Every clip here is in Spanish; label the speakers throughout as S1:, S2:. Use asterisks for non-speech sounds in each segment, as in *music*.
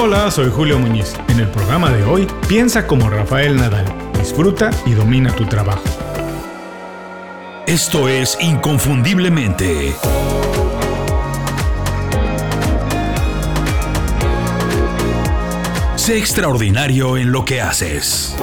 S1: Hola, soy Julio Muñiz. En el programa de hoy, piensa como Rafael Nadal. Disfruta y domina tu trabajo.
S2: Esto es Inconfundiblemente. Sé extraordinario en lo que haces.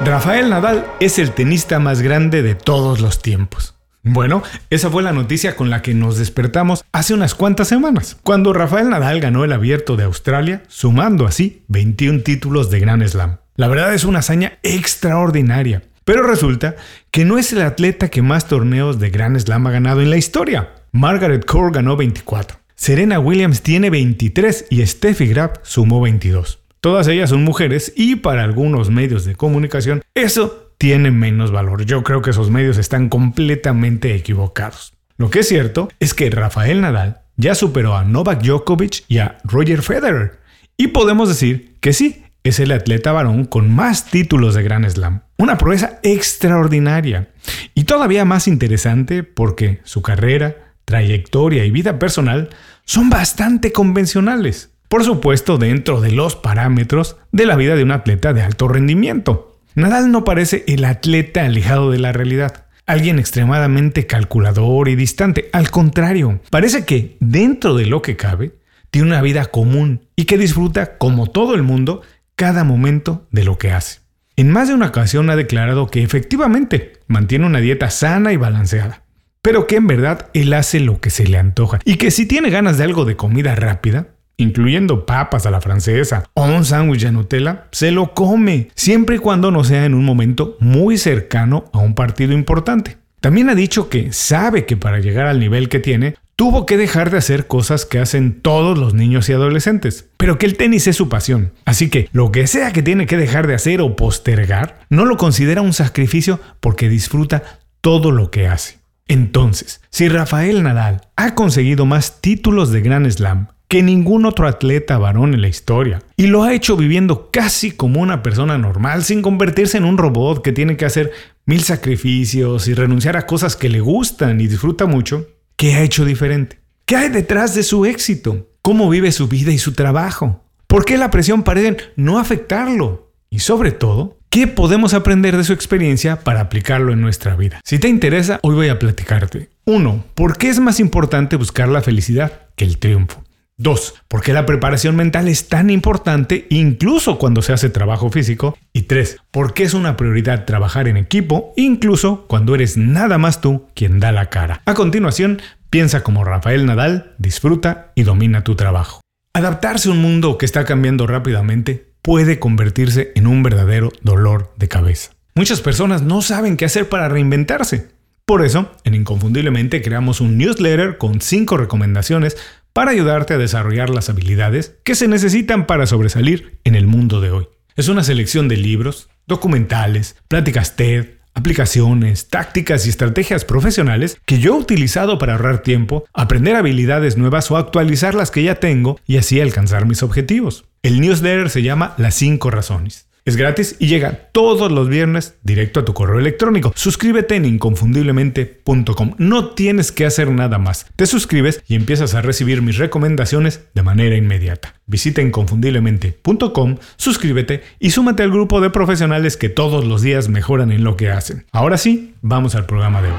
S1: Rafael Nadal es el tenista más grande de todos los tiempos. Bueno, esa fue la noticia con la que nos despertamos hace unas cuantas semanas, cuando Rafael Nadal ganó el abierto de Australia, sumando así 21 títulos de Grand Slam. La verdad es una hazaña extraordinaria, pero resulta que no es el atleta que más torneos de Grand Slam ha ganado en la historia. Margaret Court ganó 24, Serena Williams tiene 23 y Steffi Graf sumó 22. Todas ellas son mujeres y para algunos medios de comunicación eso tiene menos valor. Yo creo que esos medios están completamente equivocados. Lo que es cierto es que Rafael Nadal ya superó a Novak Djokovic y a Roger Federer. Y podemos decir que sí, es el atleta varón con más títulos de Grand Slam. Una proeza extraordinaria. Y todavía más interesante porque su carrera, trayectoria y vida personal son bastante convencionales. Por supuesto, dentro de los parámetros de la vida de un atleta de alto rendimiento. Nadal no parece el atleta alejado de la realidad, alguien extremadamente calculador y distante. Al contrario, parece que dentro de lo que cabe, tiene una vida común y que disfruta, como todo el mundo, cada momento de lo que hace. En más de una ocasión ha declarado que efectivamente mantiene una dieta sana y balanceada, pero que en verdad él hace lo que se le antoja y que si tiene ganas de algo de comida rápida, incluyendo papas a la francesa o un sándwich de Nutella, se lo come, siempre y cuando no sea en un momento muy cercano a un partido importante. También ha dicho que sabe que para llegar al nivel que tiene, tuvo que dejar de hacer cosas que hacen todos los niños y adolescentes, pero que el tenis es su pasión. Así que lo que sea que tiene que dejar de hacer o postergar, no lo considera un sacrificio porque disfruta todo lo que hace. Entonces, si Rafael Nadal ha conseguido más títulos de Grand Slam que ningún otro atleta varón en la historia. Y lo ha hecho viviendo casi como una persona normal, sin convertirse en un robot que tiene que hacer mil sacrificios y renunciar a cosas que le gustan y disfruta mucho. ¿Qué ha hecho diferente? ¿Qué hay detrás de su éxito? ¿Cómo vive su vida y su trabajo? ¿Por qué la presión parece no afectarlo? Y sobre todo, ¿qué podemos aprender de su experiencia para aplicarlo en nuestra vida? Si te interesa, hoy voy a platicarte. 1. ¿Por qué es más importante buscar la felicidad que el triunfo? Dos, ¿por qué la preparación mental es tan importante incluso cuando se hace trabajo físico? Y tres, ¿por qué es una prioridad trabajar en equipo incluso cuando eres nada más tú quien da la cara? A continuación, piensa como Rafael Nadal, disfruta y domina tu trabajo. Adaptarse a un mundo que está cambiando rápidamente puede convertirse en un verdadero dolor de cabeza. Muchas personas no saben qué hacer para reinventarse. Por eso, en Inconfundiblemente creamos un newsletter con 5 recomendaciones para ayudarte a desarrollar las habilidades que se necesitan para sobresalir en el mundo de hoy. Es una selección de libros, documentales, pláticas TED, aplicaciones, tácticas y estrategias profesionales que yo he utilizado para ahorrar tiempo, aprender habilidades nuevas o actualizar las que ya tengo y así alcanzar mis objetivos. El newsletter se llama Las 5 razones. Es gratis y llega todos los viernes directo a tu correo electrónico. Suscríbete en inconfundiblemente.com. No tienes que hacer nada más. Te suscribes y empiezas a recibir mis recomendaciones de manera inmediata. Visita inconfundiblemente.com, suscríbete y súmate al grupo de profesionales que todos los días mejoran en lo que hacen. Ahora sí, vamos al programa de hoy.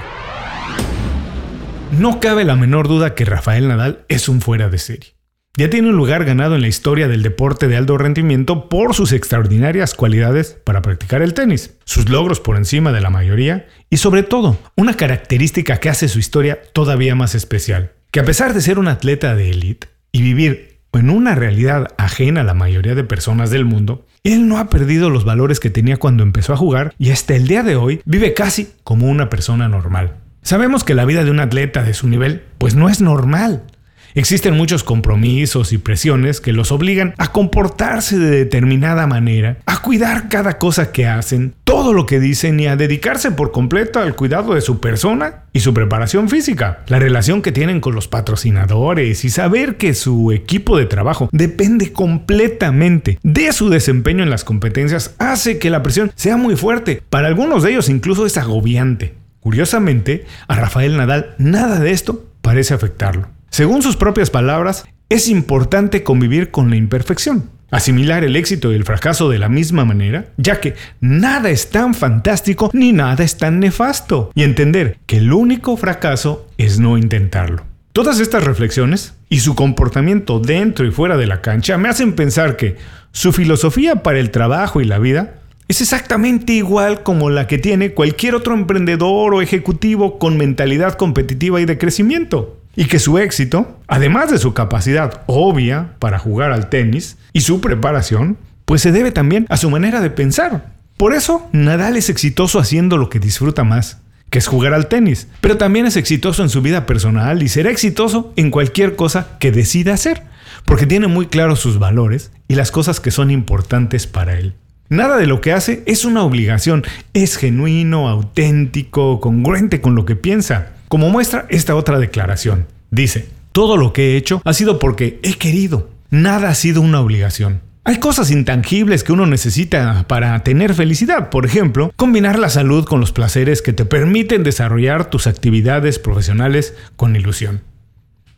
S1: No cabe la menor duda que Rafael Nadal es un fuera de serie. Ya tiene un lugar ganado en la historia del deporte de alto rendimiento por sus extraordinarias cualidades para practicar el tenis, sus logros por encima de la mayoría y sobre todo una característica que hace su historia todavía más especial, que a pesar de ser un atleta de élite y vivir en una realidad ajena a la mayoría de personas del mundo, él no ha perdido los valores que tenía cuando empezó a jugar y hasta el día de hoy vive casi como una persona normal. Sabemos que la vida de un atleta de su nivel pues no es normal Existen muchos compromisos y presiones que los obligan a comportarse de determinada manera, a cuidar cada cosa que hacen, todo lo que dicen y a dedicarse por completo al cuidado de su persona y su preparación física, la relación que tienen con los patrocinadores y saber que su equipo de trabajo depende completamente de su desempeño en las competencias hace que la presión sea muy fuerte. Para algunos de ellos incluso es agobiante. Curiosamente, a Rafael Nadal nada de esto parece afectarlo. Según sus propias palabras, es importante convivir con la imperfección. Asimilar el éxito y el fracaso de la misma manera, ya que nada es tan fantástico ni nada es tan nefasto, y entender que el único fracaso es no intentarlo. Todas estas reflexiones y su comportamiento dentro y fuera de la cancha me hacen pensar que su filosofía para el trabajo y la vida es exactamente igual como la que tiene cualquier otro emprendedor o ejecutivo con mentalidad competitiva y de crecimiento. Y que su éxito, además de su capacidad obvia para jugar al tenis y su preparación, pues se debe también a su manera de pensar. Por eso, Nadal es exitoso haciendo lo que disfruta más, que es jugar al tenis, pero también es exitoso en su vida personal y será exitoso en cualquier cosa que decida hacer, porque tiene muy claros sus valores y las cosas que son importantes para él. Nada de lo que hace es una obligación, es genuino, auténtico, congruente con lo que piensa. Como muestra esta otra declaración, dice, todo lo que he hecho ha sido porque he querido, nada ha sido una obligación. Hay cosas intangibles que uno necesita para tener felicidad, por ejemplo, combinar la salud con los placeres que te permiten desarrollar tus actividades profesionales con ilusión.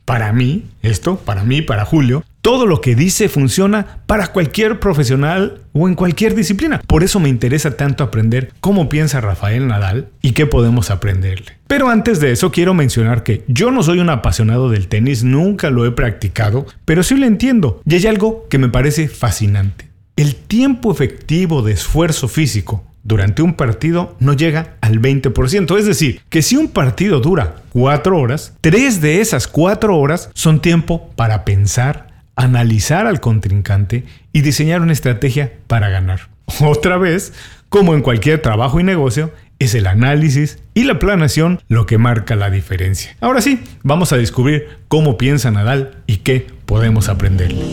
S1: Para mí, esto, para mí, para Julio, todo lo que dice funciona para cualquier profesional o en cualquier disciplina. Por eso me interesa tanto aprender cómo piensa Rafael Nadal y qué podemos aprenderle. Pero antes de eso quiero mencionar que yo no soy un apasionado del tenis, nunca lo he practicado, pero sí lo entiendo y hay algo que me parece fascinante. El tiempo efectivo de esfuerzo físico durante un partido no llega al 20%. Es decir, que si un partido dura 4 horas, 3 de esas 4 horas son tiempo para pensar, analizar al contrincante y diseñar una estrategia para ganar. *laughs* Otra vez, como en cualquier trabajo y negocio, es el análisis y la planeación lo que marca la diferencia. Ahora sí, vamos a descubrir cómo piensa Nadal y qué podemos aprenderle.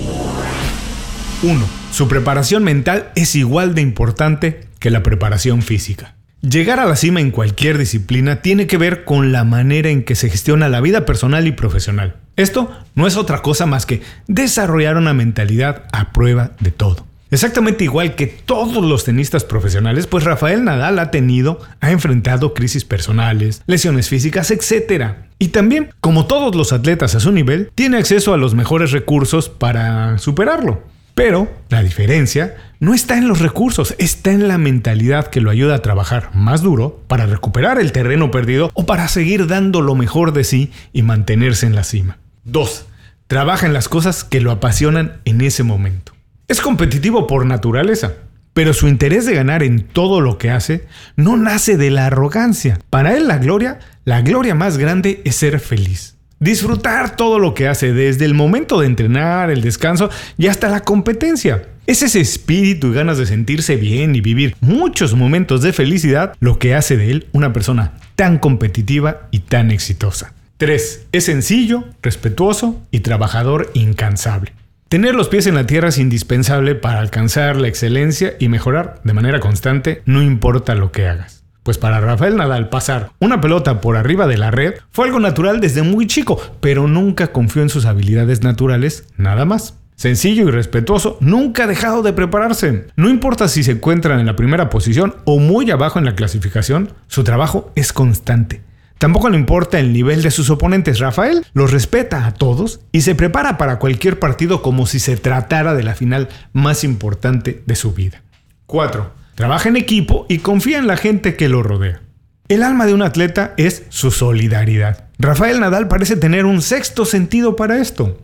S1: 1. Su preparación mental es igual de importante que la preparación física. Llegar a la cima en cualquier disciplina tiene que ver con la manera en que se gestiona la vida personal y profesional. Esto no es otra cosa más que desarrollar una mentalidad a prueba de todo. Exactamente igual que todos los tenistas profesionales, pues Rafael Nadal ha tenido, ha enfrentado crisis personales, lesiones físicas, etc. Y también, como todos los atletas a su nivel, tiene acceso a los mejores recursos para superarlo. Pero la diferencia no está en los recursos, está en la mentalidad que lo ayuda a trabajar más duro para recuperar el terreno perdido o para seguir dando lo mejor de sí y mantenerse en la cima. 2. Trabaja en las cosas que lo apasionan en ese momento. Es competitivo por naturaleza, pero su interés de ganar en todo lo que hace no nace de la arrogancia. Para él la gloria, la gloria más grande es ser feliz disfrutar todo lo que hace, desde el momento de entrenar, el descanso y hasta la competencia. Es ese espíritu y ganas de sentirse bien y vivir muchos momentos de felicidad lo que hace de él una persona tan competitiva y tan exitosa. 3. Es sencillo, respetuoso y trabajador incansable. Tener los pies en la tierra es indispensable para alcanzar la excelencia y mejorar de manera constante, no importa lo que hagas. Pues para Rafael Nadal pasar una pelota por arriba de la red fue algo natural desde muy chico, pero nunca confió en sus habilidades naturales, nada más. Sencillo y respetuoso, nunca ha dejado de prepararse. No importa si se encuentran en la primera posición o muy abajo en la clasificación, su trabajo es constante. Tampoco le importa el nivel de sus oponentes. Rafael los respeta a todos y se prepara para cualquier partido como si se tratara de la final más importante de su vida. 4. Trabaja en equipo y confía en la gente que lo rodea. El alma de un atleta es su solidaridad. Rafael Nadal parece tener un sexto sentido para esto.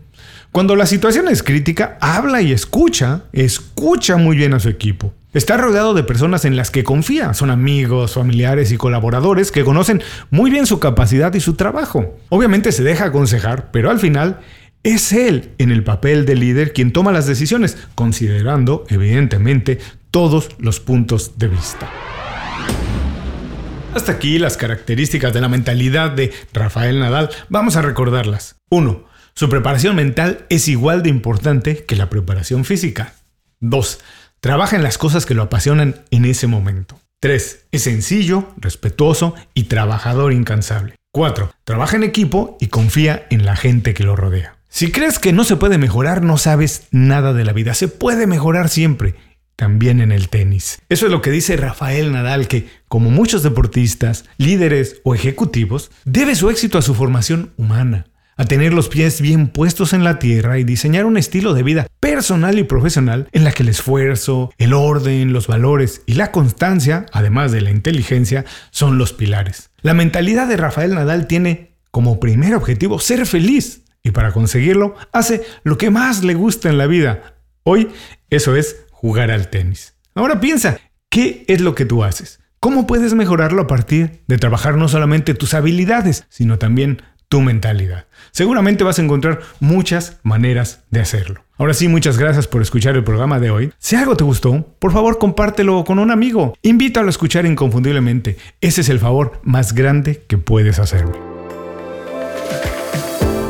S1: Cuando la situación es crítica, habla y escucha, escucha muy bien a su equipo. Está rodeado de personas en las que confía, son amigos, familiares y colaboradores que conocen muy bien su capacidad y su trabajo. Obviamente se deja aconsejar, pero al final es él en el papel de líder quien toma las decisiones, considerando, evidentemente, todos los puntos de vista. Hasta aquí las características de la mentalidad de Rafael Nadal. Vamos a recordarlas. 1. Su preparación mental es igual de importante que la preparación física. 2. Trabaja en las cosas que lo apasionan en ese momento. 3. Es sencillo, respetuoso y trabajador incansable. 4. Trabaja en equipo y confía en la gente que lo rodea. Si crees que no se puede mejorar, no sabes nada de la vida. Se puede mejorar siempre también en el tenis. Eso es lo que dice Rafael Nadal, que como muchos deportistas, líderes o ejecutivos, debe su éxito a su formación humana, a tener los pies bien puestos en la tierra y diseñar un estilo de vida personal y profesional en la que el esfuerzo, el orden, los valores y la constancia, además de la inteligencia, son los pilares. La mentalidad de Rafael Nadal tiene como primer objetivo ser feliz y para conseguirlo hace lo que más le gusta en la vida. Hoy eso es jugar al tenis. Ahora piensa, ¿qué es lo que tú haces? ¿Cómo puedes mejorarlo a partir de trabajar no solamente tus habilidades, sino también tu mentalidad? Seguramente vas a encontrar muchas maneras de hacerlo. Ahora sí, muchas gracias por escuchar el programa de hoy. Si algo te gustó, por favor compártelo con un amigo. Invítalo a escuchar inconfundiblemente. Ese es el favor más grande que puedes hacerme.